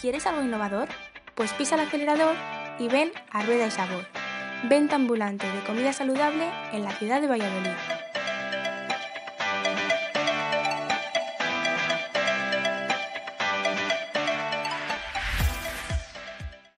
¿Quieres algo innovador? Pues pisa el acelerador y ven a Rueda y Sabor, venta ambulante de comida saludable en la ciudad de Valladolid.